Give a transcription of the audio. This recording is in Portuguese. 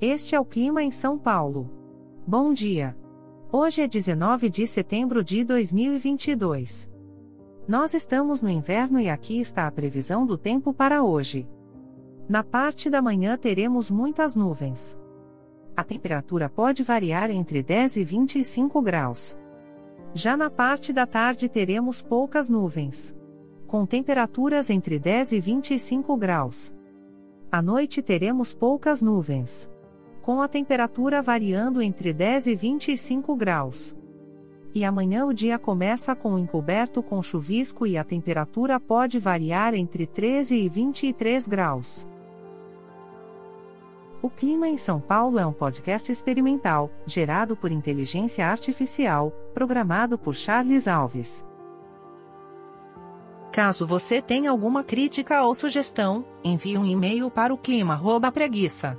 Este é o clima em São Paulo. Bom dia. Hoje é 19 de setembro de 2022. Nós estamos no inverno e aqui está a previsão do tempo para hoje. Na parte da manhã teremos muitas nuvens. A temperatura pode variar entre 10 e 25 graus. Já na parte da tarde teremos poucas nuvens. Com temperaturas entre 10 e 25 graus. À noite teremos poucas nuvens. Com a temperatura variando entre 10 e 25 graus. E amanhã o dia começa com encoberto com chuvisco e a temperatura pode variar entre 13 e 23 graus. O Clima em São Paulo é um podcast experimental, gerado por inteligência artificial, programado por Charles Alves. Caso você tenha alguma crítica ou sugestão, envie um e-mail para o clima@preguiça,